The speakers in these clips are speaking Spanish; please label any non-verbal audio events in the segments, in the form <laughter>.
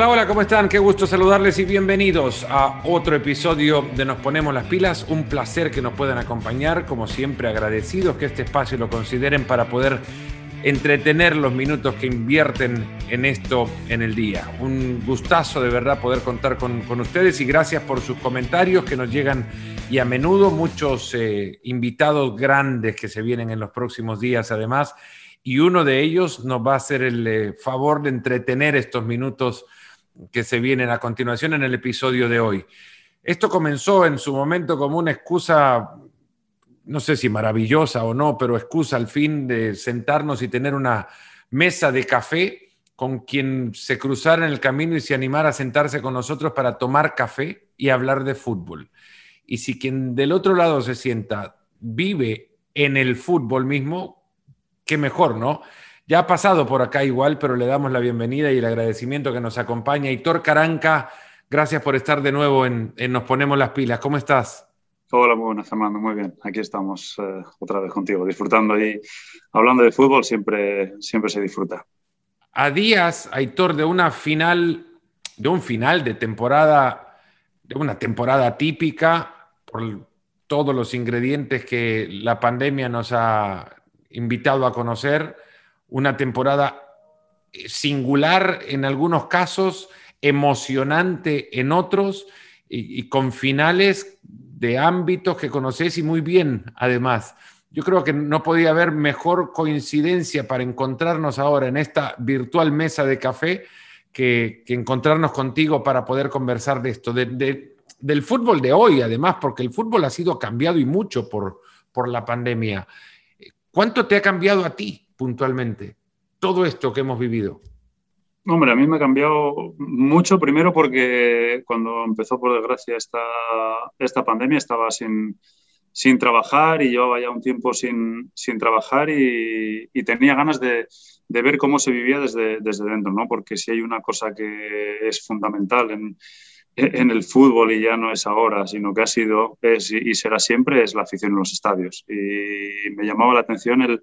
Hola, hola, ¿cómo están? Qué gusto saludarles y bienvenidos a otro episodio de Nos Ponemos las Pilas. Un placer que nos puedan acompañar, como siempre agradecidos que este espacio lo consideren para poder entretener los minutos que invierten en esto en el día. Un gustazo de verdad poder contar con, ustedes y gracias por sus comentarios que nos llegan y a menudo muchos eh, invitados grandes que se vienen en los próximos días además y uno de ellos nos va a hacer el eh, favor de entretener estos minutos que se vienen a continuación en el episodio de hoy. Esto comenzó en su momento como una excusa, no sé si maravillosa o no, pero excusa al fin de sentarnos y tener una mesa de café con quien se cruzara en el camino y se animara a sentarse con nosotros para tomar café y hablar de fútbol. Y si quien del otro lado se sienta vive en el fútbol mismo, qué mejor, ¿no? Ya ha pasado por acá igual, pero le damos la bienvenida y el agradecimiento que nos acompaña. Hitor Caranca, gracias por estar de nuevo en, Nos Ponemos las Pilas. ¿Cómo estás? Hola, muy buenas, Fernando. Muy bien. Aquí estamos eh, otra vez contigo, disfrutando y hablando de fútbol siempre, siempre se disfruta. A días, Aitor, de una final, de un final de temporada, de una temporada típica, por todos los ingredientes que la pandemia nos ha invitado a conocer una temporada eh, singular en algunos casos, emocionante en otros y, con finales de ámbitos que conoces y muy bien además. Yo creo que no podía haber mejor coincidencia para encontrarnos ahora en esta virtual mesa de café que, encontrarnos contigo para poder conversar de esto, del fútbol de hoy además, porque el fútbol ha sido cambiado y mucho por, por la pandemia. ¿Cuánto te ha cambiado a ti puntualmente todo esto que hemos vivido? Hombre, a mí me ha cambiado mucho, primero porque cuando empezó, por desgracia, esta, esta pandemia estaba sin, sin trabajar y llevaba ya un tiempo sin, sin trabajar y, tenía ganas de, de, ver cómo se vivía desde, desde dentro, ¿no? Porque si hay una cosa que es fundamental en, en el fútbol y ya no es ahora, sino que ha sido es, y será siempre, es la afición en los estadios. Y me llamaba la atención el,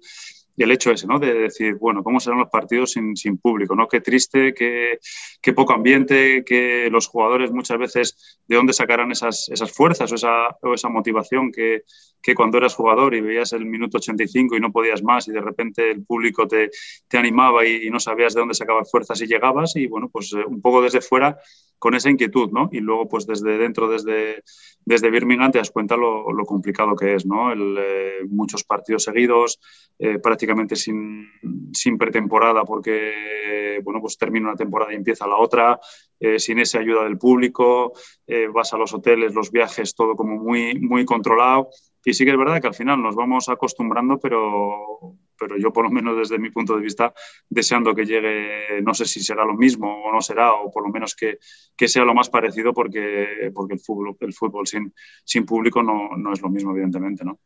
y el hecho ese, ¿no? De decir, bueno, ¿cómo serán los partidos sin, sin público? ¿no? Qué triste, qué, qué, poco ambiente, que los jugadores muchas veces de dónde sacarán esas, esas fuerzas o esa, o esa motivación que, que, cuando eras jugador y veías el minuto 85 y no podías más y de repente el público te, te animaba y, no sabías de dónde sacabas fuerzas y llegabas y bueno, pues eh, un poco desde fuera con esa inquietud, ¿no? Y luego pues desde dentro, desde, desde Birmingham te das cuenta lo, lo complicado que es, ¿no? Eh, muchos partidos seguidos, eh, prácticamente sin, sin, pretemporada porque, bueno, pues termina una temporada y empieza la otra, eh, sin esa ayuda del público, eh, vas a los hoteles, los viajes, todo como muy, muy controlado. Y sí que es verdad que al final nos vamos acostumbrando, pero, pero yo por lo menos desde mi punto de vista deseando que llegue, no sé si será lo mismo o no será, o por lo menos que, que sea lo más parecido porque, porque el fútbol, el fútbol sin, sin público no, no es lo mismo, evidentemente, ¿no?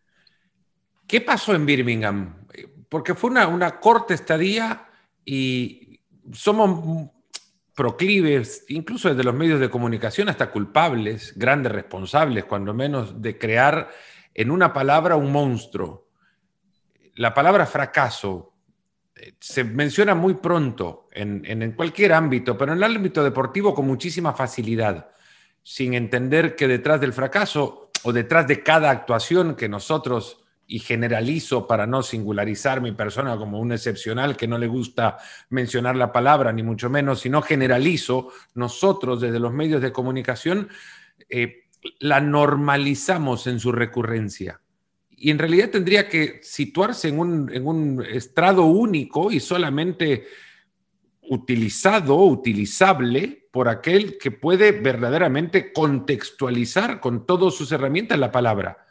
¿Qué pasó en Birmingham? Porque fue una, una corta estadía y somos proclives, incluso desde los medios de comunicación, hasta culpables, grandes responsables, cuando menos, de crear en una palabra un monstruo. La palabra fracaso eh, se menciona muy pronto en, en, cualquier ámbito, pero en el ámbito deportivo con muchísima facilidad, sin entender que detrás del fracaso o detrás de cada actuación que nosotros y generalizo para no singularizar mi persona como un excepcional que no le gusta mencionar la palabra, ni mucho menos, sino generalizo, nosotros desde los medios de comunicación eh, la normalizamos en su recurrencia. Y en realidad tendría que situarse en un, en un estrado único y solamente utilizado, utilizable por aquel que puede verdaderamente contextualizar con todas sus herramientas la palabra.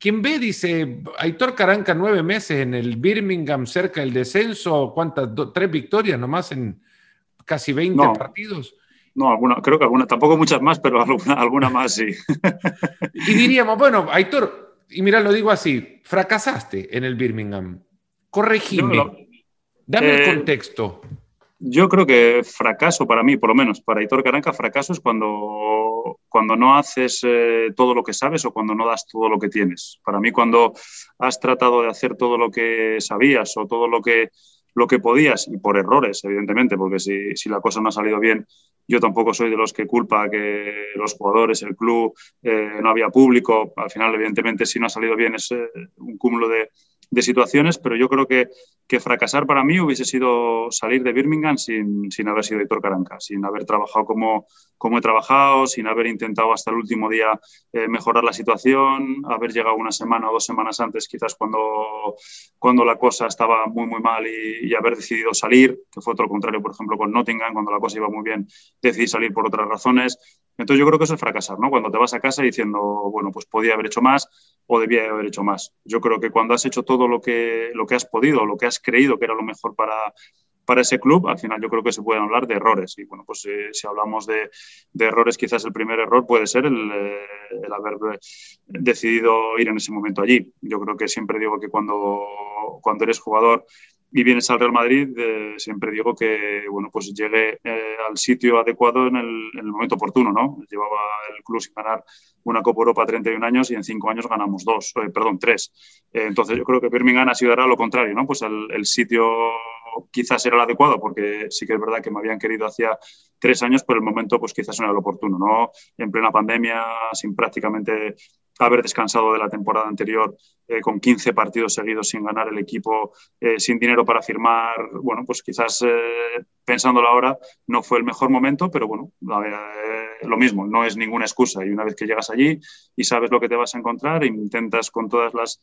Quien ve, dice, Aitor Caranca nueve meses en el Birmingham cerca del descenso, ¿cuántas? tres victorias nomás en casi 20 partidos. No, alguna, creo que alguna, tampoco muchas más, pero alguna, alguna más sí. <laughs> y diríamos, bueno, Aitor, y mira, lo digo así, fracasaste en el Birmingham. Corregime. Dame el eh, contexto. Yo creo que fracaso para mí, por lo menos, para Aitor Caranca, fracaso es cuando cuando no haces eh, todo lo que sabes o cuando no das todo lo que tienes. Para mí, cuando has tratado de hacer todo lo que sabías o todo lo que, lo que podías, y por errores, evidentemente, porque si, si la cosa no ha salido bien yo tampoco soy de los que culpa que los jugadores, el club, no había público. Al final, evidentemente, si no ha salido bien es un cúmulo de, de situaciones, pero yo creo que, que, fracasar para mí hubiese sido salir de Birmingham sin, sin haber sido Héctor Caranca, sin haber trabajado como, como he trabajado, sin haber intentado hasta el último día eh, mejorar la situación, haber llegado una semana o dos semanas antes quizás cuando, cuando la cosa estaba muy, muy mal y, haber decidido salir, que fue otro contrario, por ejemplo, con Nottingham, cuando la cosa iba muy bien, decidí salir por otras razones. Entonces yo creo que eso es fracasar, ¿no? Cuando te vas a casa diciendo, bueno, pues podía haber hecho más o debía haber hecho más. Yo creo que cuando has hecho todo lo que, lo que has podido, lo que has creído que era lo mejor para, para ese club, al final yo creo que se pueden hablar de errores. Y bueno, pues eh, si hablamos de, de, errores, quizás el primer error puede ser el, eh, el, haber decidido ir en ese momento allí. Yo creo que siempre digo que cuando, cuando eres jugador y vienes al Real Madrid, eh, siempre digo que bueno, pues llegue eh, al sitio adecuado en el, en el, momento oportuno. ¿no? Llevaba el club sin ganar una Copa Europa 31 años y en cinco años ganamos dos, eh, perdón, tres. Eh, entonces yo creo que Birmingham ha sido ahora lo contrario, ¿no? pues el, el, sitio quizás era el adecuado porque sí que es verdad que me habían querido hacía tres años, pero el momento pues quizás no era el oportuno. ¿no? En plena pandemia, sin prácticamente haber descansado de la temporada anterior eh, con 15 partidos seguidos sin ganar el equipo, eh, sin dinero para firmar, bueno, pues quizás eh, pensándolo ahora no fue el mejor momento, pero bueno, lo mismo, no es ninguna excusa. Y una vez que llegas allí y sabes lo que te vas a encontrar, intentas con todas las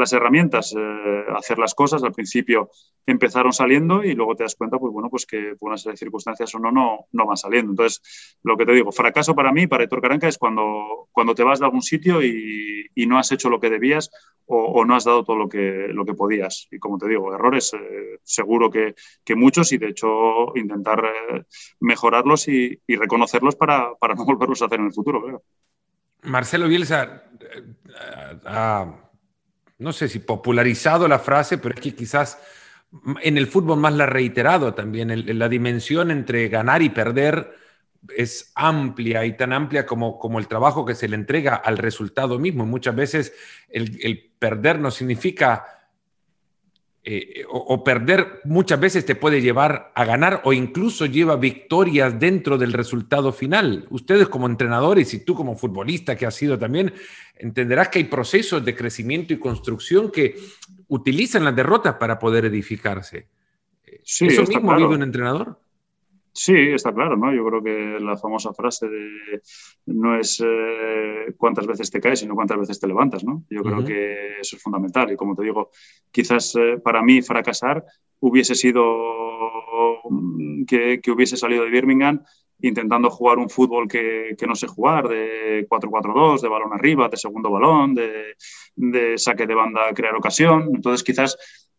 las herramientas, eh, hacer las cosas. Al principio empezaron saliendo y luego te das cuenta, pues bueno, pues que por una serie de circunstancias o no, no, no van saliendo. Entonces, lo que te digo, fracaso para mí, para Héctor Caranca, es cuando, cuando te vas de algún sitio y, y no has hecho lo que debías o, no has dado todo lo que, lo que podías. Y como te digo, errores eh, seguro que, muchos y de hecho intentar eh, mejorarlos y, reconocerlos para, para <laughs> no volverlos a hacer en el futuro, creo. Marcelo Bielsa no sé si popularizado la frase, pero es que quizás en el fútbol más la reiterado también. La dimensión entre ganar y perder es amplia y tan amplia como, como el trabajo que se le entrega al resultado mismo. Muchas veces el perder no significa eh, o, o, perder muchas veces te puede llevar a ganar o incluso lleva victorias dentro del resultado final. Ustedes como entrenadores y tú como futbolista que has sido también, entenderás que hay procesos de crecimiento y construcción que utilizan las derrotas para poder edificarse. Sí, ¿Eso mismo claro. vive un entrenador? Sí, está claro, ¿no? Yo creo que la famosa frase de no es eh, cuántas veces te caes, sino cuántas veces te levantas, ¿no? Yo creo uh -huh. que eso es fundamental. Y como te digo, quizás eh, para mí fracasar hubiese sido que, que, hubiese salido de Birmingham intentando jugar un fútbol que, que no sé jugar, de 4-4-2, de balón arriba, de segundo balón, de, de saque de banda, crear ocasión. Entonces quizás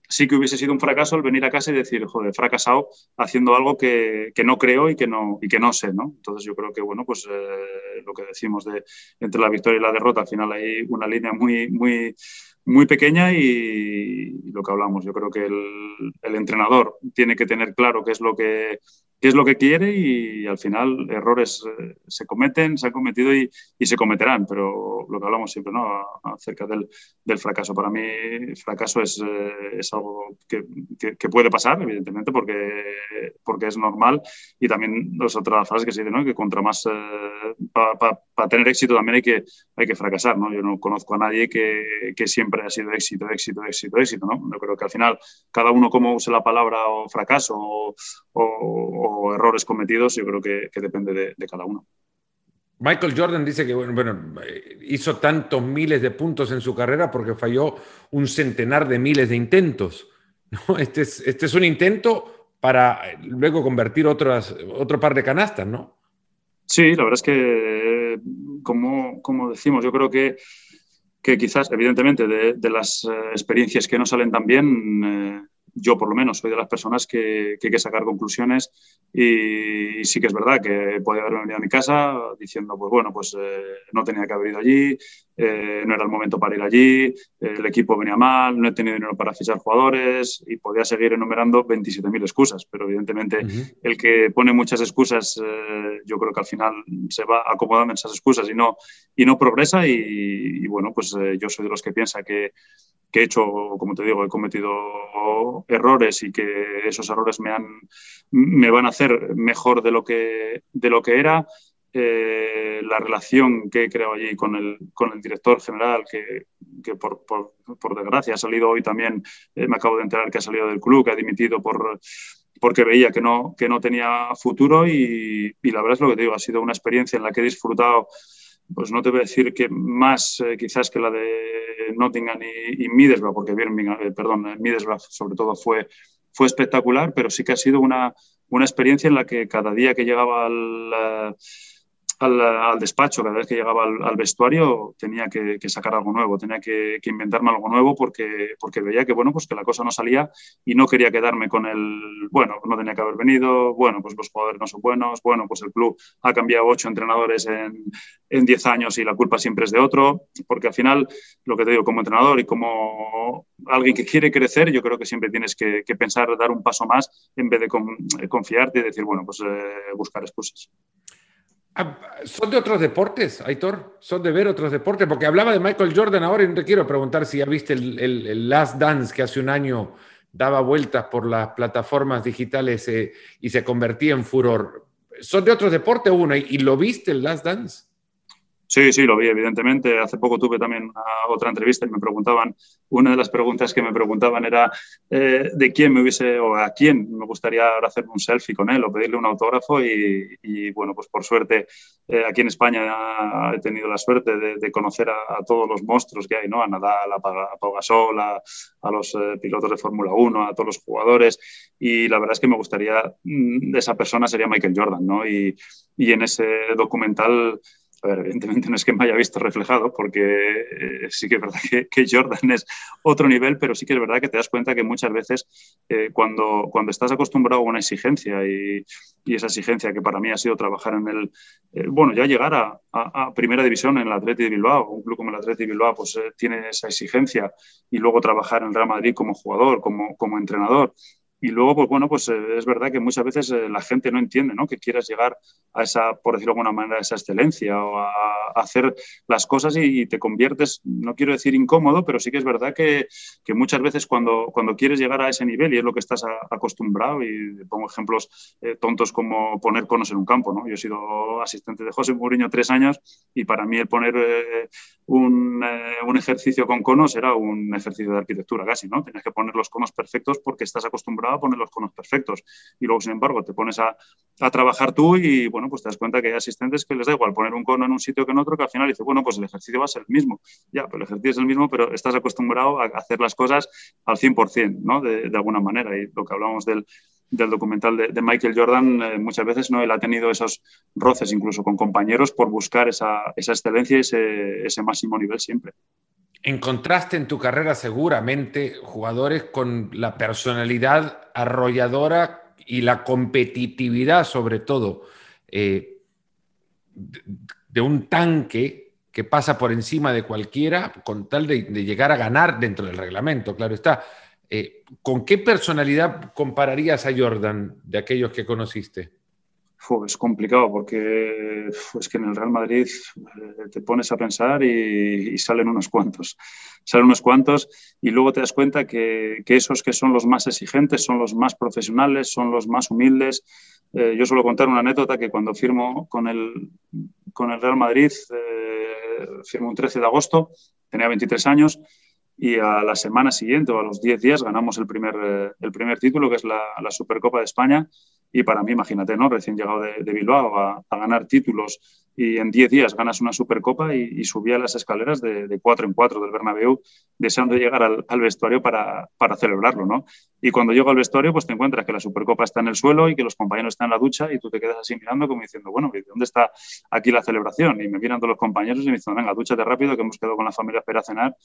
sí que hubiese sido un fracaso el venir a casa y decir, joder, fracasado haciendo algo que, que no creo y que no, y que no sé, ¿no? Entonces yo creo que, bueno, pues eh, lo que decimos de entre la victoria y la derrota, al final hay una línea muy, muy, muy pequeña y, y lo que hablamos, yo creo que el, el, entrenador tiene que tener claro qué es lo que qué es lo que quiere y, al final errores eh, se cometen, se han cometido y, y, se cometerán, pero lo que hablamos siempre, ¿no? Acerca del, del fracaso. Para mí, fracaso es, eh, es algo que, que, puede pasar, evidentemente, porque, porque es normal y también es otra frase que se dice. Que contra más, eh, para pa, pa tener éxito también hay que, hay que fracasar, ¿no? Yo no conozco a nadie que, que siempre ha sido éxito, éxito, éxito, éxito, ¿no? Yo creo que al final cada uno como use la palabra o fracaso o o errores cometidos, yo creo que, que depende de, de, cada uno. Michael Jordan dice que bueno, bueno, hizo tantos miles de puntos en su carrera porque falló un centenar de miles de intentos. ¿no? Este, es, este es un intento para luego convertir otras, otro par de canastas, ¿no? Sí, la verdad es que, como, como decimos, yo creo que, que quizás, evidentemente, de, de las eh, experiencias que no salen tan bien, eh, yo por lo menos soy de las personas que, que hay que sacar conclusiones y, sí que es verdad que puede haber venido a mi casa diciendo, pues bueno, pues eh, no tenía que haber ido allí, eh, no era el momento para ir allí, el equipo venía mal, no he tenido dinero para fichar jugadores y podía seguir enumerando 27.000 excusas, pero evidentemente uh -huh. el que pone muchas excusas, eh, yo creo que al final se va acomodando en esas excusas y no, y no progresa y, y bueno, pues eh, yo soy de los que piensa que que he hecho, como te digo, he cometido errores y que esos errores me, han, me van a hacer mejor de lo que, de lo que era. Eh, la relación que he creado allí con el, con el director general, que, que por, por, por, desgracia ha salido hoy también, eh, me acabo de enterar que ha salido del club, que ha dimitido por, porque veía que no, que no tenía futuro y, y, la verdad es lo que te digo, ha sido una experiencia en la que he disfrutado pues no te voy a decir que más eh, quizás que la de Nottingham y, y Middlesbrough, porque Birmingham, eh, perdón, Middlesbrough sobre todo fue, fue espectacular, pero sí que ha sido una, una experiencia en la que cada día que llegaba al, al, despacho, cada vez que llegaba al, vestuario tenía que, sacar algo nuevo, tenía que, inventarme algo nuevo porque, porque veía que, bueno, pues que la cosa no salía y no quería quedarme con el, bueno, no tenía que haber venido, bueno, pues los jugadores no son buenos, bueno, pues el club ha cambiado ocho entrenadores en, diez años y la culpa siempre es de otro, porque al final, lo que te digo, como entrenador y como alguien que quiere crecer, yo creo que siempre tienes que, pensar dar un paso más en vez de confiarte y decir, bueno, pues eh, buscar excusas. Ah, ¿Son de otros deportes, Aitor? ¿Son de ver otros deportes? Porque hablaba de Michael Jordan ahora y te quiero preguntar si ya viste el, Last Dance que hace un año daba vueltas por las plataformas digitales eh, y se convertía en furor. ¿Son de otros deportes uno? ¿Y, ¿Y lo viste el Last Dance? Sí, sí, lo vi, evidentemente. Hace poco tuve también otra entrevista y me preguntaban, una de las preguntas que me preguntaban era eh, de quién me hubiese o a quién me gustaría hacerme un selfie con él o pedirle un autógrafo y, bueno, pues por suerte eh, aquí en España he tenido la suerte de, conocer a, todos los monstruos que hay, ¿no? A Nadal, a, Pau a, los eh, pilotos de Fórmula 1, a todos los jugadores y la verdad es que me gustaría, mm, esa persona sería Michael Jordan, ¿no? Y, y en ese documental a ver, evidentemente no es que me haya visto reflejado, porque eh, sí que es verdad que, Jordan es otro nivel, pero sí que es verdad que te das cuenta que muchas veces eh, cuando, cuando estás acostumbrado a una exigencia y, esa exigencia que para mí ha sido trabajar en el, eh, bueno, ya llegar a, a, primera división en el Atleti de Bilbao, un club como el Atleti de Bilbao, pues tiene esa exigencia y luego trabajar en el Real Madrid como jugador, como, como entrenador y luego, pues bueno, pues eh, es verdad que muchas veces eh, la gente no entiende, ¿no? Que quieras llegar a esa, por decirlo de alguna manera, a esa excelencia o a, hacer las cosas y, te conviertes, no quiero decir incómodo, pero sí que es verdad que, que, muchas veces cuando, cuando quieres llegar a ese nivel y es lo que estás acostumbrado, y pongo ejemplos eh, tontos como poner conos en un campo, ¿no? Yo he sido asistente de José Mourinho tres años y para mí el poner un, un, ejercicio con conos era un ejercicio de arquitectura casi, ¿no? Tenías que poner los conos perfectos porque estás acostumbrado a poner los conos perfectos. Y luego, sin embargo, te pones a, a, trabajar tú y, bueno, pues te das cuenta que hay asistentes que les da igual poner un cono en un sitio que en otro, que al final dice, bueno, pues el ejercicio va a ser el mismo. Ya, pero el ejercicio es el mismo, pero estás acostumbrado a hacer las cosas al 100%, ¿no? De, alguna manera. Y lo que hablamos del, del documental de, Michael Jordan, eh, muchas veces no él ha tenido esos roces incluso con compañeros por buscar esa, esa excelencia y ese máximo nivel siempre. Encontraste en tu carrera seguramente jugadores con la personalidad arrolladora y la competitividad sobre todo eh, de un tanque que pasa por encima de cualquiera con tal de, llegar a ganar dentro del reglamento, claro está. Eh, ¿Con qué personalidad compararías a Jordan de aquellos que conociste? Es complicado porque es que en el Real Madrid eh, te pones a pensar y, salen unos cuantos. Salen unos cuantos y luego te das cuenta que, que, esos que son los más exigentes son los más profesionales, son los más humildes. Eh, yo suelo contar una anécdota que cuando firmo con el, con el Real Madrid, eh, firmo un 13 de agosto, tenía 23 años y a la semana siguiente o a los 10 días ganamos el primer, el primer título, que es la, la Supercopa de España y para mí, imagínate, ¿no? Recién llegado de, Bilbao a, ganar títulos y en 10 días ganas una Supercopa y, y subía las escaleras de, de, 4 en 4 del Bernabéu deseando llegar al, vestuario para, para, celebrarlo, ¿no? Y cuando llego al vestuario, pues te encuentras que la Supercopa está en el suelo y que los compañeros están en la ducha y tú te quedas así mirando como diciendo, bueno, ¿dónde está aquí la celebración? Y me miran todos los compañeros y me dicen, venga, dúchate rápido que hemos quedado con la familia a esperar a cenar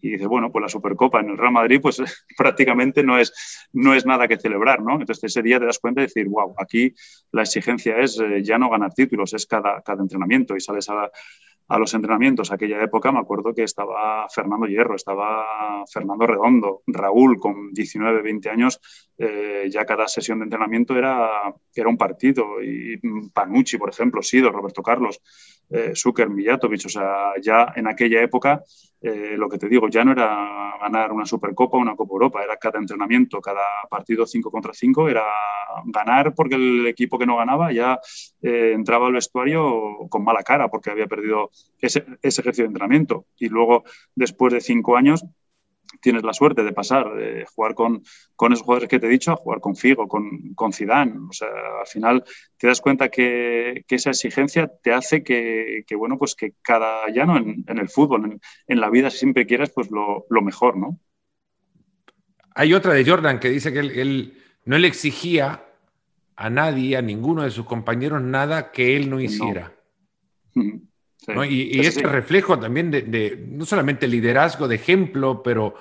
y dice, bueno, pues la Supercopa en el Real Madrid pues <laughs> prácticamente no es, no es nada que celebrar, ¿no? Entonces ese día te das cuenta de decir, wow, aquí la exigencia es eh, ya no ganar títulos, es cada, cada entrenamiento y sales a, a los entrenamientos. Aquella época me acuerdo que estaba Fernando Hierro, estaba Fernando Redondo, Raúl con 19, 20 años, eh, ya cada sesión de entrenamiento era, era un partido. Y Panucci, por ejemplo, Sido, Roberto Carlos, eh, Zucker, Mijatovic, o sea, ya en aquella época eh, lo que te digo, ya no era ganar una Supercopa o una Copa Europa, era cada entrenamiento, cada partido 5 contra 5, era ganar porque el equipo que no ganaba ya eh, entraba al vestuario con mala cara porque había perdido ese, ese ejercicio de entrenamiento. Y luego, después de cinco años, tienes la suerte de pasar de jugar con, con esos jugadores que te he dicho a jugar con Figo, con, con Zidane. O sea, al final te das cuenta que, que esa exigencia te hace que, que, bueno, pues que cada llano en, en el fútbol, en, en, la vida, siempre quieras pues lo, lo, mejor, ¿no? Hay otra de Jordan que dice que él, él, no le exigía a nadie, a ninguno de sus compañeros, nada que él no hiciera. No. Sí, ¿no? Y, y este sí. reflejo también de, de, no solamente liderazgo, de ejemplo, pero,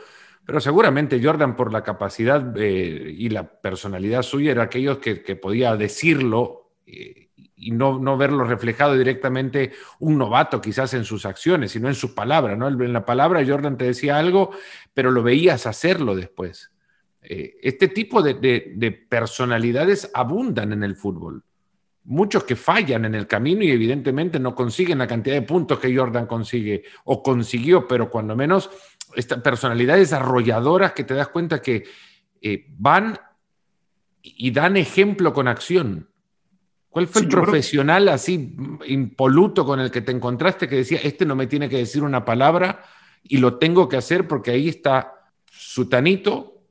pero seguramente Jordan por la capacidad eh, y la personalidad suya era aquellos que, que podía decirlo eh, y no, no, verlo reflejado directamente un novato quizás en sus acciones, sino en sus palabras. ¿no? En la palabra Jordan te decía algo, pero lo veías hacerlo después. Eh, este tipo de, de, de personalidades abundan en el fútbol muchos que fallan en el camino y evidentemente no consiguen la cantidad de puntos que Jordan consigue o consiguió, pero cuando menos estas personalidades arrolladoras que te das cuenta que eh, van y dan ejemplo con acción. ¿Cuál fue sí, el profesional creo... así impoluto con el que te encontraste que decía, este no me tiene que decir una palabra y lo tengo que hacer porque ahí está Sutanito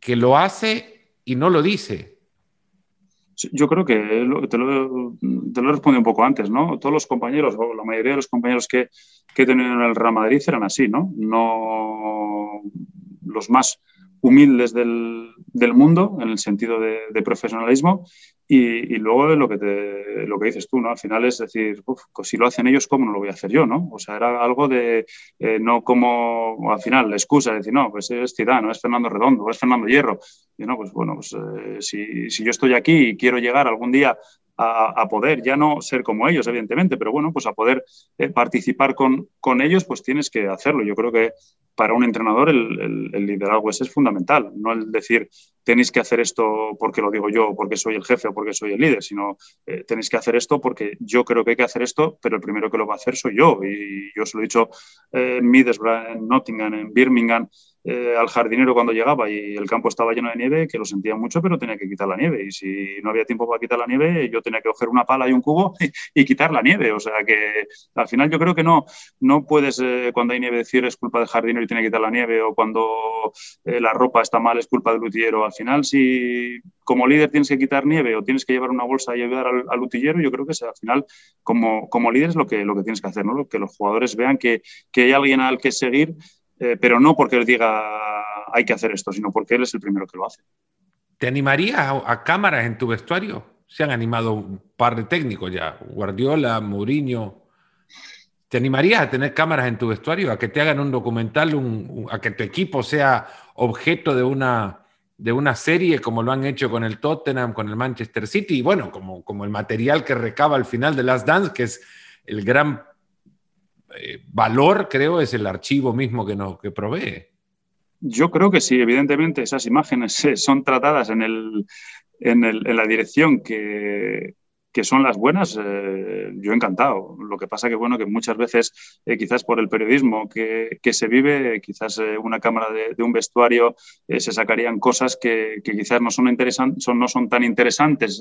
que lo hace y no lo dice? Yo creo que te lo, te lo he respondido un poco antes, ¿no? Todos los compañeros, o la mayoría de los compañeros que, que he tenido en el Real Madrid eran así, ¿no? No los más humildes del, del mundo en el sentido de, de profesionalismo y, luego lo que, lo que dices tú, ¿no? Al final es decir, si lo hacen ellos, ¿cómo no lo voy a hacer yo, no? O sea, era algo de, eh, no como, al final, la excusa de decir, no, pues es Zidane, es Fernando Redondo, es Fernando Hierro. Y no, pues bueno, pues eh, si, si yo estoy aquí y quiero llegar algún día a, a, poder, ya no ser como ellos, evidentemente, pero bueno, pues a poder eh, participar con, con, ellos, pues tienes que hacerlo. Yo creo que para un entrenador el, el, el liderazgo ese es fundamental, no el decir tenéis que hacer esto porque lo digo yo, porque soy el jefe o porque soy el líder, sino eh, tenéis que hacer esto porque yo creo que hay que hacer esto, pero el primero que lo va a hacer soy yo. Y yo se lo he dicho eh, en Middlesbrough, en Nottingham, en Birmingham, eh, al jardinero cuando llegaba y el campo estaba lleno de nieve, que lo sentía mucho, pero tenía que quitar la nieve. Y si no había tiempo para quitar la nieve, yo tenía que coger una pala y un cubo <laughs> y, quitar la nieve. O sea que al final yo creo que no, no puedes, eh, cuando hay nieve, decir es culpa del jardinero y tiene que quitar la nieve, o cuando la ropa está mal es culpa del lutillero. Al final, si como líder tienes que quitar nieve o tienes que llevar una bolsa y ayudar al, al utillero, yo creo que es, al final, como, como líder es lo que, lo que tienes que hacer, ¿no? que los jugadores vean que, que hay alguien al que seguir eh, pero no porque él diga hay que hacer esto, sino porque él es el primero que lo hace. ¿Te animaría a, cámaras en tu vestuario? Se han animado un par de técnicos ya, Guardiola, Mourinho. ¿Te animarías a tener cámaras en tu vestuario, a que te hagan un documental, a que tu equipo sea objeto de una, de una serie como lo han hecho con el Tottenham, con el Manchester City, y bueno, como, como el material que recaba al final de Last Dance, que es el gran eh, valor, creo, es el archivo mismo que, nos, que provee. Yo creo que sí, evidentemente esas imágenes son tratadas en, el, en la dirección que, que, son las buenas, eh, yo encantado. Lo que pasa que, bueno, que muchas veces, eh, quizás por el periodismo que, que se vive, quizás eh, una cámara de, de un vestuario eh, se sacarían cosas que, que quizás no son, interesan son, no son tan interesantes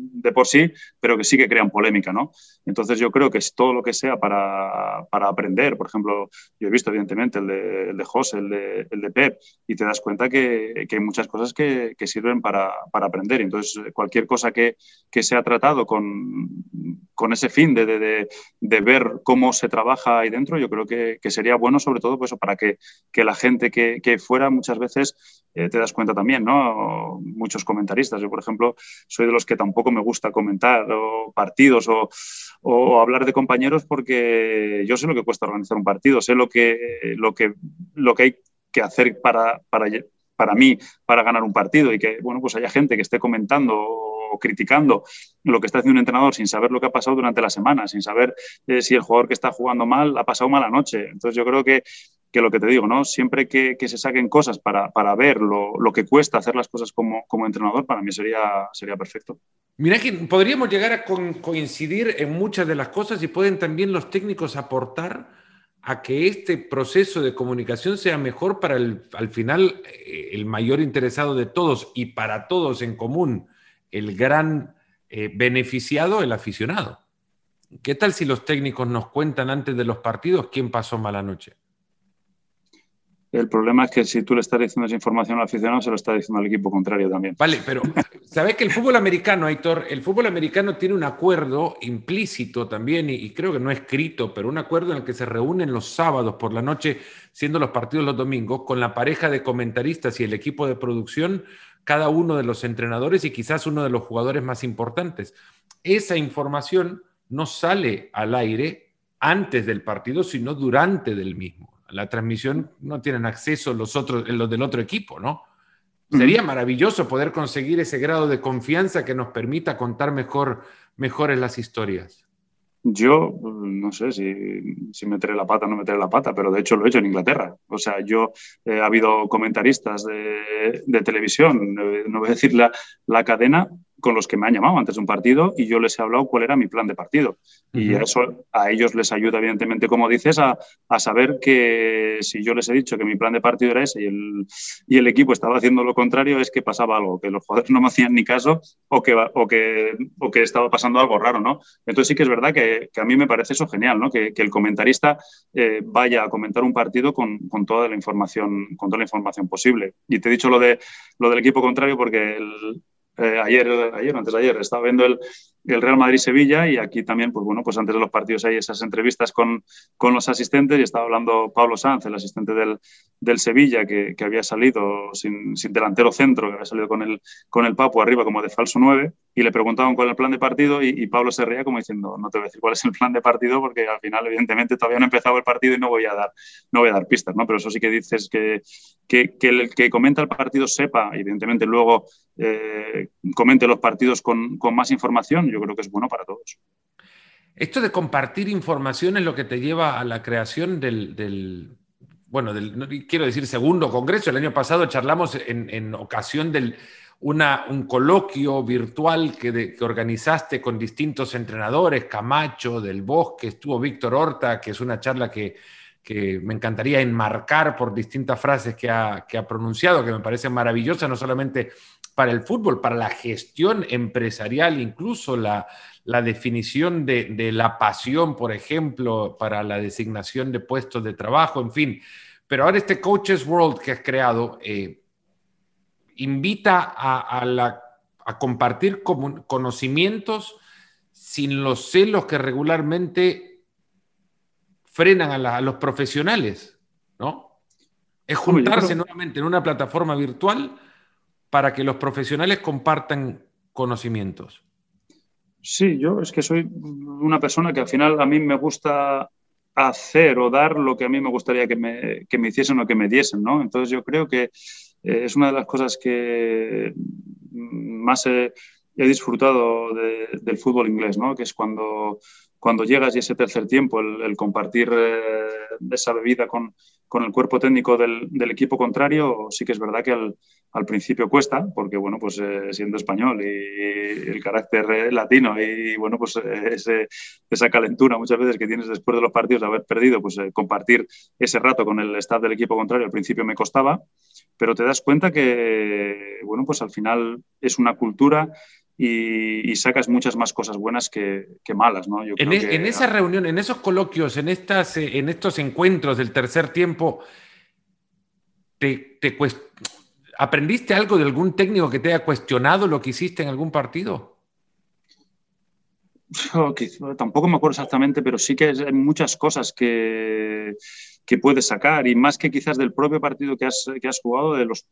de por sí, pero que sí que crean polémica, ¿no? Entonces yo creo que es todo lo que sea para, para aprender. Por ejemplo, yo he visto evidentemente el de, el de José, el de, el de Pep, y te das cuenta que, que hay muchas cosas que, que sirven para, para, aprender. Entonces cualquier cosa que, que se ha tratado con, con ese fin de, de, de, ver cómo se trabaja ahí dentro, yo creo que, que sería bueno sobre todo pues, para que, que la gente que, que fuera muchas veces eh, te das cuenta también, ¿no? Muchos comentaristas. Yo, por ejemplo, soy de los que tampoco me gusta comentar o partidos o, o, hablar de compañeros porque yo sé lo que cuesta organizar un partido, sé lo que, lo que, lo que hay que hacer para, para, para mí para ganar un partido y que, bueno, pues haya gente que esté comentando o criticando lo que está haciendo un entrenador sin saber lo que ha pasado durante la semana, sin saber eh, si el jugador que está jugando mal ha pasado mala noche. Entonces yo creo que que lo que te digo, ¿no? Siempre que, que se saquen cosas para, para ver lo, lo, que cuesta hacer las cosas como, como entrenador, para mí sería, sería perfecto. Mira que podríamos llegar a con, coincidir en muchas de las cosas y pueden también los técnicos aportar a que este proceso de comunicación sea mejor para el, al final eh, el mayor interesado de todos y para todos en común, el gran eh, beneficiado, el aficionado. ¿Qué tal si los técnicos nos cuentan antes de los partidos quién pasó mala noche? El problema es que si tú le estás diciendo esa información al aficionado, se lo está diciendo al equipo contrario también. Vale, pero ¿sabes que el fútbol americano, Aitor, el fútbol americano tiene un acuerdo implícito también, y, creo que no escrito, pero un acuerdo en el que se reúnen los sábados por la noche, siendo los partidos los domingos, con la pareja de comentaristas y el equipo de producción, cada uno de los entrenadores y quizás uno de los jugadores más importantes. Esa información no sale al aire antes del partido, sino durante del mismo la transmisión no tienen acceso los otros, los del otro equipo, ¿no? Sería maravilloso poder conseguir ese grado de confianza que nos permita contar mejor, mejores las historias. Yo no sé si, si meteré la pata o no meteré la pata, pero de hecho lo he hecho en Inglaterra. O sea, yo eh, ha habido comentaristas de, televisión, eh, no voy a decir la, la cadena, con los que me han llamado antes de un partido y yo les he hablado cuál era mi plan de partido. Y eso a ellos les ayuda, evidentemente, como dices, a, saber que si yo les he dicho que mi plan de partido era ese y el, y el, equipo estaba haciendo lo contrario, es que pasaba algo, que los jugadores <laughs> no me hacían ni caso o que, o que, o que estaba pasando algo raro, ¿no? Entonces sí que es verdad que, a mí me parece eso genial, ¿no? Que, el comentarista eh, vaya a comentar un partido con, con, toda la información, con toda la información posible. Y te he dicho lo, de, lo del equipo contrario porque el, eh, ayer, ayer, antes de ayer, estaba viendo el, el Real Madrid-Sevilla y aquí también, pues bueno, pues antes de los partidos hay esas entrevistas con, con los asistentes y estaba hablando Pablo Sanz, el asistente del, del Sevilla, que, que, había salido sin, sin, delantero centro, que había salido con el, con el Papo arriba como de falso 9 y le preguntaban cuál era el plan de partido y, Pablo se reía como diciendo, no te voy a decir cuál es el plan de partido porque al final evidentemente todavía no ha empezado el partido y no voy a dar, no voy a dar pistas, ¿no? Pero eso sí que dices que, que, que el que comenta el partido sepa, evidentemente luego eh, comente los partidos con, con más información yo creo que es bueno para todos. Esto de compartir información es lo que te lleva a la creación del, bueno, del, quiero decir segundo congreso. El año pasado charlamos en, ocasión una, un coloquio virtual que, organizaste con distintos entrenadores, Camacho, del Bosque, estuvo Víctor Horta, que es una charla que, me encantaría enmarcar por distintas frases que ha, que ha pronunciado, que me parece maravillosa, no solamente para el fútbol, para la gestión empresarial, incluso la, definición de, la pasión, por ejemplo, para la designación de puestos de trabajo, en fin. Pero ahora este Coaches World que has creado eh, invita a, la, a compartir conocimientos sin los celos que regularmente frenan a, los profesionales, ¿no? Es juntarse nuevamente en una plataforma virtual para que los profesionales compartan conocimientos? Sí, yo es que soy una persona que al final a mí me gusta hacer o dar lo que a mí me gustaría que me, que me hiciesen o que me diesen, ¿no? Entonces yo creo que eh, es una de las cosas que más he, disfrutado del fútbol inglés, ¿no? Que es cuando, cuando llegas y ese tercer tiempo, el, compartir eh, esa bebida con, con el cuerpo técnico del, del, equipo contrario, sí que es verdad que al, al principio cuesta, porque bueno, pues eh, siendo español y, el carácter eh, latino y bueno, pues eh, esa calentura muchas veces que tienes después de los partidos de haber perdido, pues compartir ese rato con el staff del equipo contrario al principio me costaba, pero te das cuenta que bueno, pues al final es una cultura y, sacas muchas más cosas buenas que, malas. ¿no? en, en, esa reunión, en esos coloquios, en, estas, en estos encuentros del tercer tiempo, te, te ¿aprendiste algo de algún técnico que te haya cuestionado lo que hiciste en algún partido? <laughs> tampoco me acuerdo exactamente, pero sí que hay muchas cosas que, que puedes sacar y más que quizás del propio partido que has, que has jugado, de los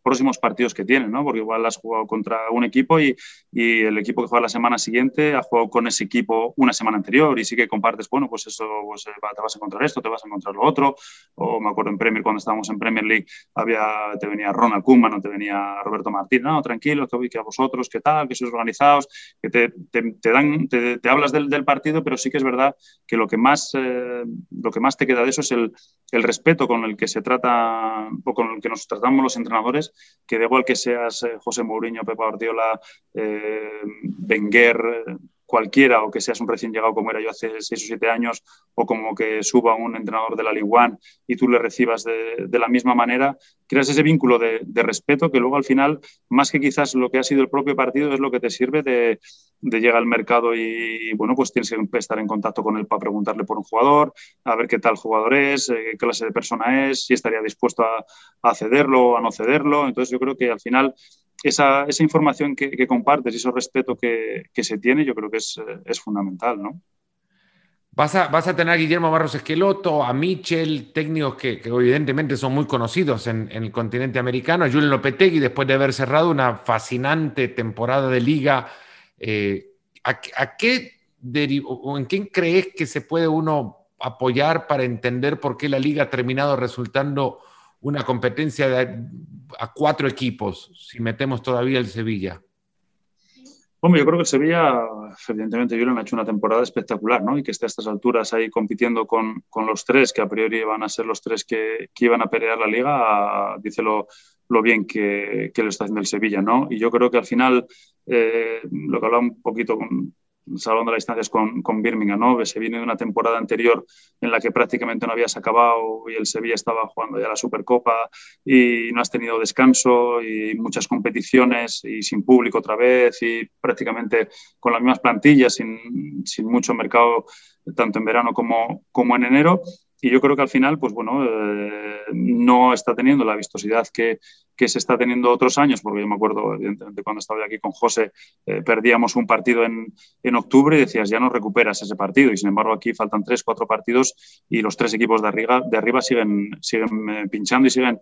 próximos partidos que tienes, ¿no? Porque igual has jugado contra un equipo y, y, el equipo que juega la semana siguiente ha jugado con ese equipo una semana anterior y sí que compartes, bueno, pues eso, pues, eh, te vas a encontrar esto, te vas a encontrar lo otro. O me acuerdo en Premier, cuando estábamos en Premier League, había, te venía Ronald Koeman, no te venía Roberto Martín, no, tranquilo, que, que a vosotros, qué tal, que sois organizados, que te, te, dan, te, hablas del, del, partido, pero sí que es verdad que lo que más, eh, lo que más te queda de eso es el, el, respeto con el que se trata o con el que nos tratamos los entrenadores, que da igual que seas eh, José Mourinho, Pepa Guardiola, eh, Wenger, cualquiera o que seas un recién llegado como era yo hace seis o siete años o como que suba un entrenador de la Ligue One y tú le recibas de, la misma manera, creas ese vínculo de, respeto que luego al final, más que quizás lo que ha sido el propio partido, es lo que te sirve de, llegar al mercado y, bueno, pues tienes que estar en contacto con él para preguntarle por un jugador, a ver qué tal jugador es, eh, qué clase de persona es, si estaría dispuesto a, a cederlo o a no cederlo. Entonces yo creo que al final esa, esa información que, compartes y ese respeto que, se tiene, yo creo que es, fundamental, ¿no? Vas a, vas a, tener a Guillermo Barros Esqueloto, a Michel, técnicos que, evidentemente son muy conocidos en, el continente americano, a Julian Lopetegui, después de haber cerrado una fascinante temporada de liga. Eh, ¿a, qué en quién crees que se puede uno apoyar para entender por qué la liga ha terminado resultando una competencia de, a cuatro equipos, si metemos todavía el Sevilla? Hombre, yo creo que el Sevilla, evidentemente, Julen ha hecho una temporada espectacular, ¿no? Y que esté a estas alturas ahí compitiendo con, los tres, que a priori van a ser los tres que, iban a pelear la liga, dice lo, lo bien que, que, lo está haciendo el Sevilla, ¿no? Y yo creo que al final, eh, lo que hablaba un poquito con, salvando las distancias con, con Birmingham, ¿no? Se viene de una temporada anterior en la que prácticamente no habías acabado y el Sevilla estaba jugando ya la Supercopa y no has tenido descanso y muchas competiciones y sin público otra vez y prácticamente con las mismas plantillas, sin, sin mucho mercado tanto en verano como, como en enero y yo creo que al final, pues bueno, eh, no está teniendo la vistosidad que, que, se está teniendo otros años, porque yo me acuerdo, evidentemente, cuando estaba aquí con José, eh, perdíamos un partido en, en, octubre y decías, ya no recuperas ese partido. Y sin embargo, aquí faltan tres, cuatro partidos y los tres equipos de arriba, de arriba siguen, siguen eh, pinchando y siguen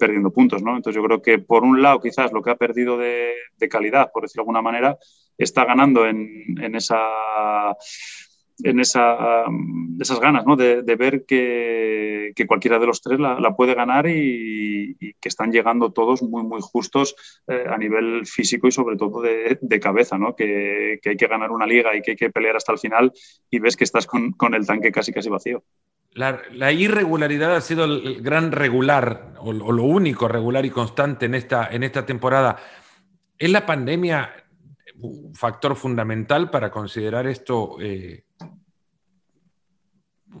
perdiendo puntos, ¿no? Entonces yo creo que por un lado, quizás lo que ha perdido de, de calidad, por decirlo de alguna manera, está ganando en, en esa en esa, esas ganas ¿no? de, ver que, cualquiera de los tres la, puede ganar y, que están llegando todos muy, muy justos eh, a nivel físico y sobre todo de, cabeza, ¿no? que, hay que ganar una liga y que hay que pelear hasta el final y ves que estás con, el tanque casi, casi vacío. La, irregularidad ha sido el gran regular o, lo único regular y constante en esta, en esta temporada. ¿Es la pandemia un factor fundamental para considerar esto eh,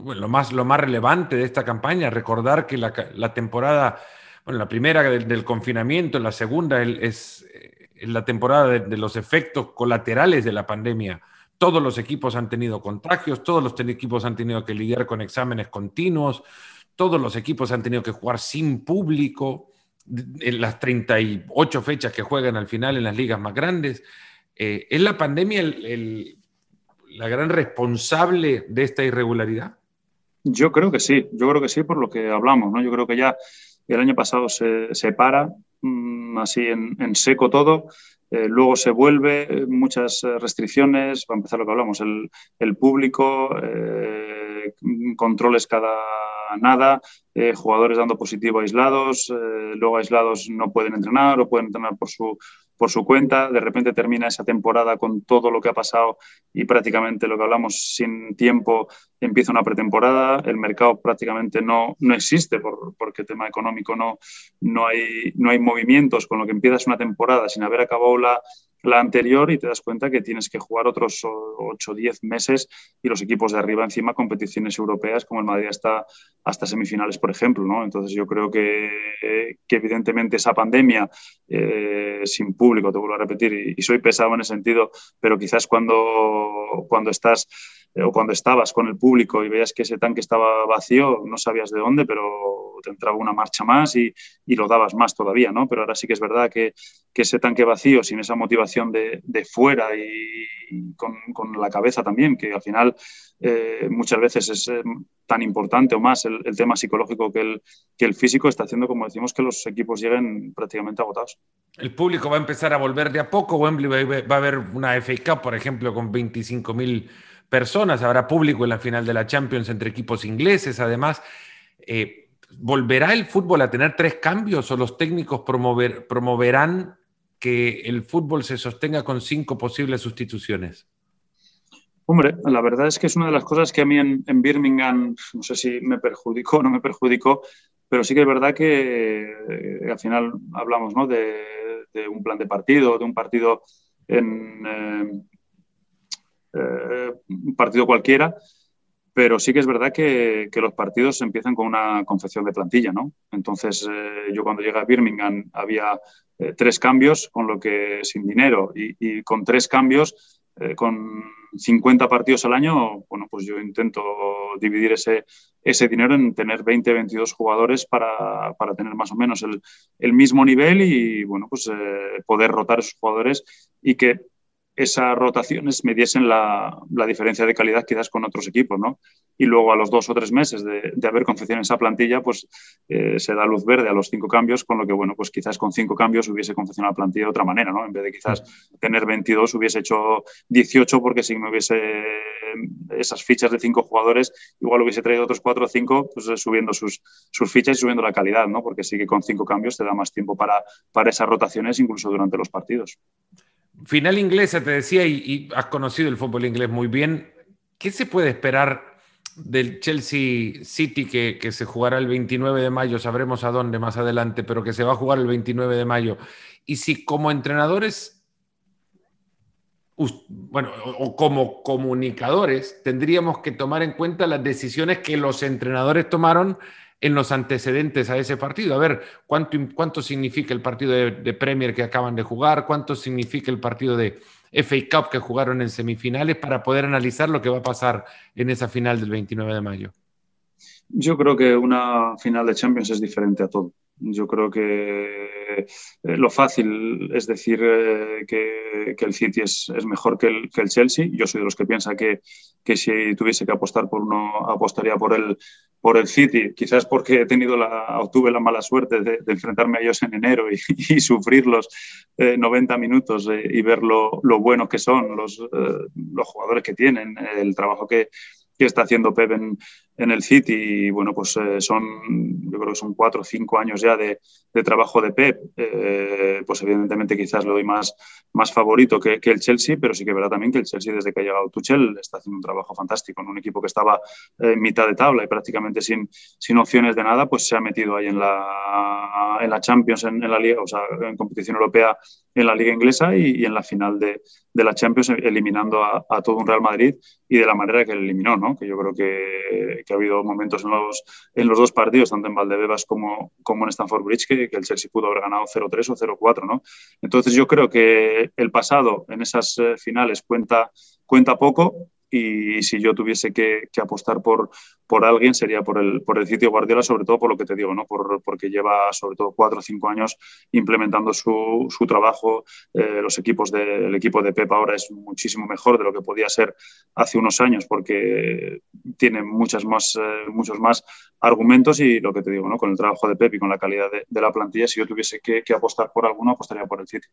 lo, más, lo más relevante de esta campaña, recordar que la, temporada, bueno, la primera del, confinamiento, la segunda es, la temporada de, los efectos colaterales de la pandemia. Todos los equipos han tenido contagios, todos los equipos han tenido que lidiar con exámenes continuos, todos los equipos han tenido que jugar sin público, en las 38 fechas que juegan al final en las ligas más grandes. Eh, ¿Es la pandemia la gran responsable de esta irregularidad? Yo creo que sí, yo creo que sí por lo que hablamos, ¿no? Yo creo que ya el año pasado se, se para mm, así en, seco todo, eh, luego se vuelve, eh, muchas eh, restricciones, va a empezar lo que hablamos, el, el público, controles cada nada, jugadores dando positivo aislados, luego aislados no pueden entrenar o pueden entrenar por su, por su cuenta, de repente termina esa temporada con todo lo que ha pasado y prácticamente lo que hablamos sin tiempo, empieza una pretemporada, el mercado prácticamente no, no existe por, porque tema económico no, no, hay, no hay movimientos, con lo que empiezas una temporada sin haber acabado la, la anterior y te das cuenta que tienes que jugar otros 8 o 10 meses y los equipos de arriba encima competiciones europeas como el Madrid hasta, hasta semifinales, por ejemplo. ¿no? Entonces yo creo que, que evidentemente esa pandemia eh, sin público, te vuelvo a repetir, y, y, soy pesado en ese sentido, pero quizás cuando, cuando estás o cuando estabas con el público y veías que ese tanque estaba vacío, no sabías de dónde, pero te entraba una marcha más y, y lo dabas más todavía, ¿no? Pero ahora sí que es verdad que, que ese tanque vacío, sin esa motivación de, de fuera y, con, con, la cabeza también, que al final eh, muchas veces es eh, tan importante o más el, tema psicológico que el, que el físico, está haciendo, como decimos, que los equipos lleguen prácticamente agotados. El público va a empezar a volver de a poco. Wembley va a haber una FA Cup, por ejemplo, con 25 mil personas, habrá público en la final de la Champions entre equipos ingleses, además. Eh, ¿Volverá el fútbol a tener tres cambios o los técnicos promover, promoverán que el fútbol se sostenga con cinco posibles sustituciones? Hombre, la verdad es que es una de las cosas que a mí en, Birmingham, no sé si me perjudicó o no me perjudicó, pero sí que es verdad que eh, al final hablamos ¿no? de, un plan de partido, de un partido en, eh, un partido cualquiera, pero sí que es verdad que, los partidos empiezan con una confección de plantilla, ¿no? Entonces, yo cuando llegué a Birmingham había tres cambios, con lo que sin dinero y, con tres cambios, con 50 partidos al año, bueno, pues yo intento dividir ese, ese dinero en tener 20, 22 jugadores para, para tener más o menos el, el, mismo nivel y, bueno, pues eh, poder rotar esos jugadores y que esas rotaciones me diesen la, la, diferencia de calidad quizás con otros equipos, ¿no? Y luego a los dos o tres meses de, de haber confeccionado esa plantilla, pues eh, se da luz verde a los cinco cambios, con lo que, bueno, pues quizás con cinco cambios hubiese confeccionado la plantilla de otra manera, ¿no? En vez de quizás tener 22, hubiese hecho 18, porque si me hubiese esas fichas de cinco jugadores, igual hubiese traído otros cuatro o cinco, pues subiendo sus, sus fichas y subiendo la calidad, ¿no? Porque sí que con cinco cambios te da más tiempo para, para esas rotaciones, incluso durante los partidos. Final inglesa, te decía, y, has conocido el fútbol inglés muy bien. ¿Qué se puede esperar del Chelsea City que, que, se jugará el 29 de mayo? Sabremos a dónde más adelante, pero que se va a jugar el 29 de mayo. Y si como entrenadores, bueno, o como comunicadores, tendríamos que tomar en cuenta las decisiones que los entrenadores tomaron en los antecedentes a ese partido. A ver, ¿cuánto, cuánto significa el partido de, Premier que acaban de jugar? ¿Cuánto significa el partido de FA Cup que jugaron en semifinales para poder analizar lo que va a pasar en esa final del 29 de mayo? Yo creo que una final de Champions es diferente a todo. Yo creo que eh, lo fácil es decir eh, que, el City es, mejor que el, Chelsea. Yo soy de los que piensa que, que, si tuviese que apostar por uno, apostaría por el, por el City. Quizás porque he tenido la, tuve la mala suerte de, enfrentarme a ellos en enero y, <laughs> sufrir los 90 eh, minutos y ver lo, lo, bueno que son los, los jugadores que tienen, el trabajo que, que está haciendo Pep en, en el City. Y bueno, pues eh, son, yo creo que son cuatro o cinco años ya de, de trabajo de Pep. Eh, pues evidentemente quizás lo doy más, más favorito que, que, el Chelsea, pero sí que verá también que el Chelsea desde que ha llegado Tuchel está haciendo un trabajo fantástico. En un equipo que estaba en mitad de tabla y prácticamente sin, sin opciones de nada, pues se ha metido ahí en la, en la Champions, en, la Liga, o sea, en competición europea, en la Liga Inglesa y, en la final de, de, la Champions, eliminando a, todo un Real Madrid y de la manera que eliminó, ¿no? Que yo creo que, ha habido momentos en los, en los dos partidos, tanto en Valdebebas como, como en Stamford Bridge, que, que el Chelsea pudo haber ganado 0-3 o 0-4, ¿no? Entonces yo creo que el pasado en esas eh, finales cuenta, cuenta poco y si yo tuviese que, apostar por, por alguien sería por el, por el sitio Guardiola, sobre todo por lo que te digo, ¿no? Por, porque lleva sobre todo cuatro o cinco años implementando su, su trabajo. Eh, los equipos del equipo de Pep ahora es muchísimo mejor de lo que podía ser hace unos años porque tiene muchas más, eh, muchos más argumentos y lo que te digo, ¿no? Con el trabajo de Pep y con la calidad de, de la plantilla, si yo tuviese que, que apostar por alguno, apostaría por el City.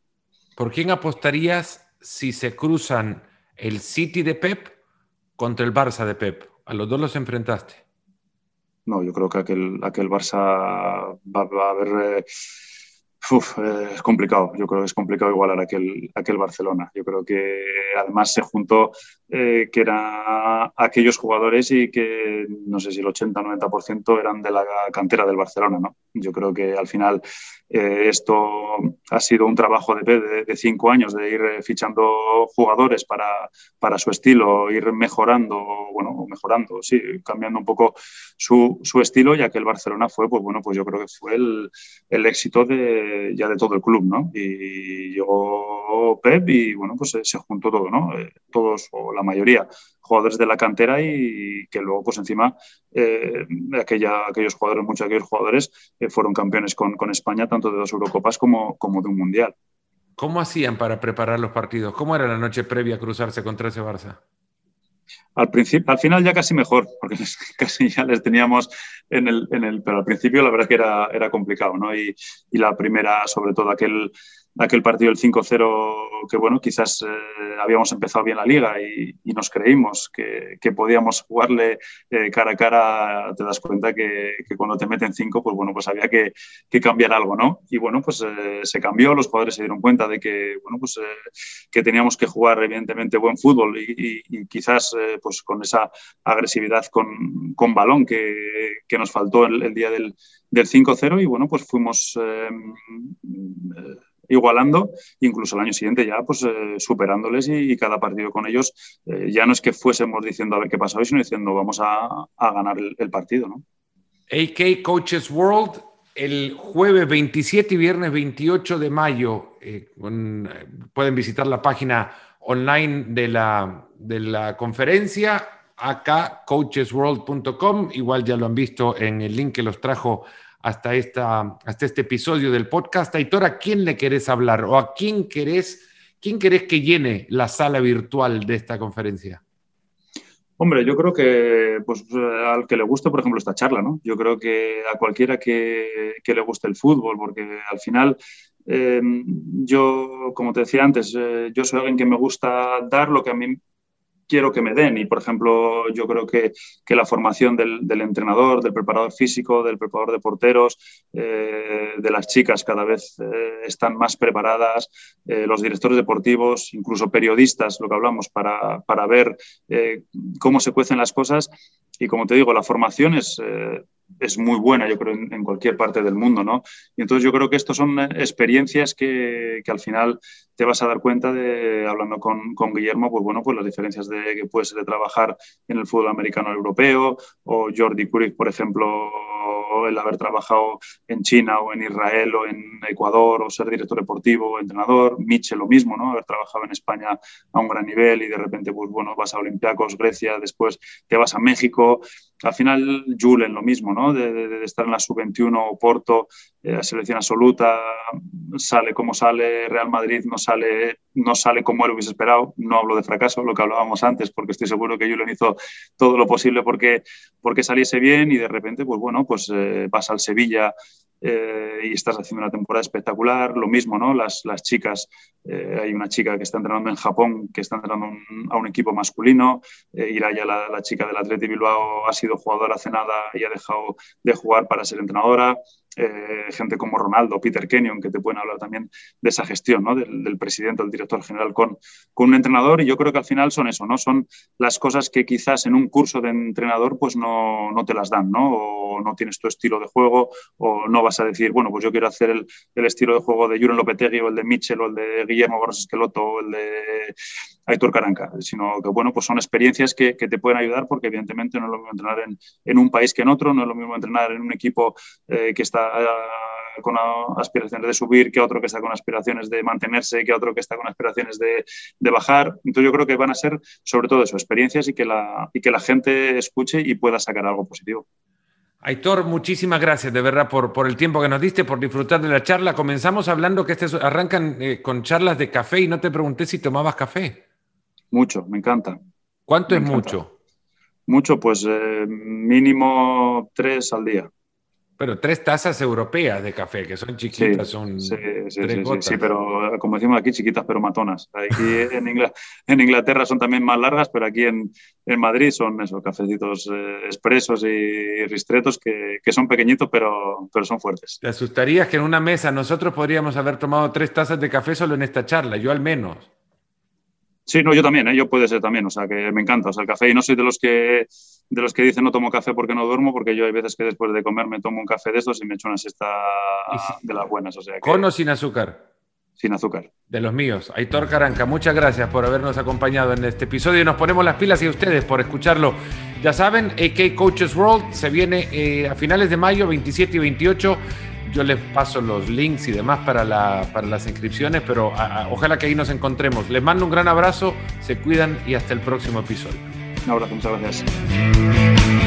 ¿Por quién apostarías si se cruzan el City de Pep contra el Barça de Pep. ¿A los dos los enfrentaste? No, yo creo que aquel, Barça va, a haber... Eh, eh, es complicado, yo creo que es complicado igualar aquel, aquel Barcelona. Yo creo que además se juntó eh, que eran aquellos jugadores y que no sé si el 80-90% eran de la cantera del Barcelona. ¿no? Yo creo que al final eh, esto ha sido un trabajo de, de, cinco años de ir fichando jugadores para, para, su estilo, ir mejorando, bueno, mejorando, sí, cambiando un poco su, su, estilo, ya que el Barcelona fue, pues bueno, pues yo creo que fue el, el éxito de, ya de todo el club, ¿no? Y llegó Pep y bueno, pues se, se juntó todo, ¿no? todos, o la mayoría, jugadores de la cantera y que luego, pues encima, eh, aquella, aquellos jugadores, muchos de aquellos jugadores eh, fueron campeones con, España, tanto de dos Eurocopas como de un Mundial. ¿Cómo hacían para preparar los partidos? ¿Cómo era la noche previa a cruzarse contra ese Barça? Al, principio, al final ya casi mejor, porque <laughs> casi ya les teníamos en el, en el, pero al principio la verdad que era, era complicado, ¿no? Y, y la primera, sobre todo aquel, aquel partido el 5-0 que bueno, quizás eh, habíamos empezado bien la liga y, nos creímos que, que podíamos jugarle eh, cara a cara, te das cuenta que, que, cuando te meten 5, pues bueno, pues había que, que, cambiar algo, ¿no? Y bueno, pues eh, se cambió, los jugadores se dieron cuenta de que, bueno, pues que teníamos que jugar evidentemente buen fútbol y, y quizás pues con esa agresividad con, con balón que, nos faltó el, día del, del 5-0 y bueno, pues fuimos igualando, incluso el año siguiente ya pues eh, superándoles y, cada partido con ellos eh, ya no es que fuésemos diciendo a ver qué pasa hoy, sino diciendo vamos a, ganar el, partido. ¿no? AK Coaches World, el jueves 27 y viernes 28 de mayo, pueden visitar la página online de la, de la conferencia acá coachesworld.com, igual ya lo han visto en el link que los trajo hasta, esta, hasta este episodio del podcast. Aitor, ¿a quién le querés hablar o a quién querés, quién querés que llene la sala virtual de esta conferencia? Hombre, yo creo que pues, al que le guste, por ejemplo, esta charla, ¿no? Yo creo que a cualquiera que, le guste el fútbol, porque al final eh, yo, como te decía antes, eh, yo soy alguien que me gusta dar lo que a mí quiero que me den. Y, por ejemplo, yo creo que, que la formación del, del, entrenador, del preparador físico, del preparador de porteros, eh, de las chicas cada vez eh, están más preparadas, eh, los directores deportivos, incluso periodistas, lo que hablamos, para, para ver cómo se cuecen las cosas. Y como te digo, la formación es, es muy buena, yo creo, en, cualquier parte del mundo, ¿no? Y entonces yo creo que estas son experiencias que, que, al final te vas a dar cuenta de, hablando con, con, Guillermo, pues bueno, pues las diferencias de que puede ser de trabajar en el fútbol americano europeo, o Jordi Cruyff, por ejemplo, el haber trabajado en China o en Israel o en Ecuador o ser director deportivo o entrenador, Michel lo mismo, ¿no? Haber trabajado en España a un gran nivel y de repente, pues bueno, vas a Olympiacos, Grecia, después te vas a México. Al final, Julen lo mismo, ¿no? De, estar en la sub-21 Porto, eh, selección absoluta, sale como sale, Real Madrid no sale, no sale como él hubiese esperado. No hablo de fracaso, lo que hablábamos antes, porque estoy seguro que Julen hizo todo lo posible porque, porque saliese bien y de repente, pues bueno, pues eh, vas al Sevilla eh, y estás haciendo una temporada espectacular. Lo mismo, ¿no? Las, las chicas, eh, hay una chica que está entrenando en Japón, que está entrenando a un equipo masculino. Eh, Iraya, la, la, chica del Atleti Bilbao, ha sido jugadora hace nada y ha dejado de jugar para ser entrenadora. Eh, gente como Ronaldo, Peter Kenyon, que te pueden hablar también de esa gestión, ¿no? del, presidente, del director general con, con un entrenador. Y yo creo que al final son eso, ¿no? Son las cosas que quizás en un curso de entrenador pues no, no te las dan, ¿no? O no tienes tu estilo de juego, o no vas a decir, bueno, pues yo quiero hacer el, el estilo de juego de Juren Lopetegui, o el de Mitchell, o el de Guillermo Barros Esqueloto, o el de Aitor Caranca, sino que, bueno, pues son experiencias que, te pueden ayudar porque evidentemente no es lo mismo entrenar en, un país que en otro, no es lo mismo entrenar en un equipo eh, que está con aspiraciones de subir, que otro que está con aspiraciones de mantenerse, que otro que está con aspiraciones de, bajar. Entonces yo creo que van a ser sobre todo eso, experiencias y que la, gente escuche y pueda sacar algo positivo. Aitor, muchísimas gracias de verdad por, por el tiempo que nos diste, por disfrutar de la charla. Comenzamos hablando que este, arrancan eh, con charlas de café y no te pregunté si tomabas café. Mucho, me encanta. ¿Cuánto es mucho? Mucho, pues eh, mínimo tres al día. Pero tres tazas europeas de café, que son chiquitas, son sí, sí, sí, pero como decimos aquí, chiquitas pero matonas. Aquí en, Inglaterra, son también más largas, pero aquí en, Madrid son esos cafecitos eh, expresos y ristretos que, son pequeñitos, pero, pero son fuertes. ¿Te asustarías que en una mesa nosotros podríamos haber tomado tres tazas de café solo en esta charla? Yo al menos. Sí, no, yo también, ¿eh? yo puede ser también, o sea, que me encanta, o sea, el café y no soy de los que de los que dicen no tomo café porque no duermo, porque yo hay veces que después de comer me tomo un café de estos y me echo una siesta de las buenas, o sea. ¿Con o sin azúcar? Sin azúcar. De los míos. Aitor Caranca, muchas gracias por habernos acompañado en este episodio y nos ponemos las pilas y a ustedes por escucharlo. Ya saben, AK Coaches World se viene eh, a finales de mayo, 27 y 28 yo les paso los links y demás para, las inscripciones, pero ojalá que ahí nos encontremos. Les mando un gran abrazo, se cuidan y hasta el próximo episodio. Un abrazo, muchas gracias.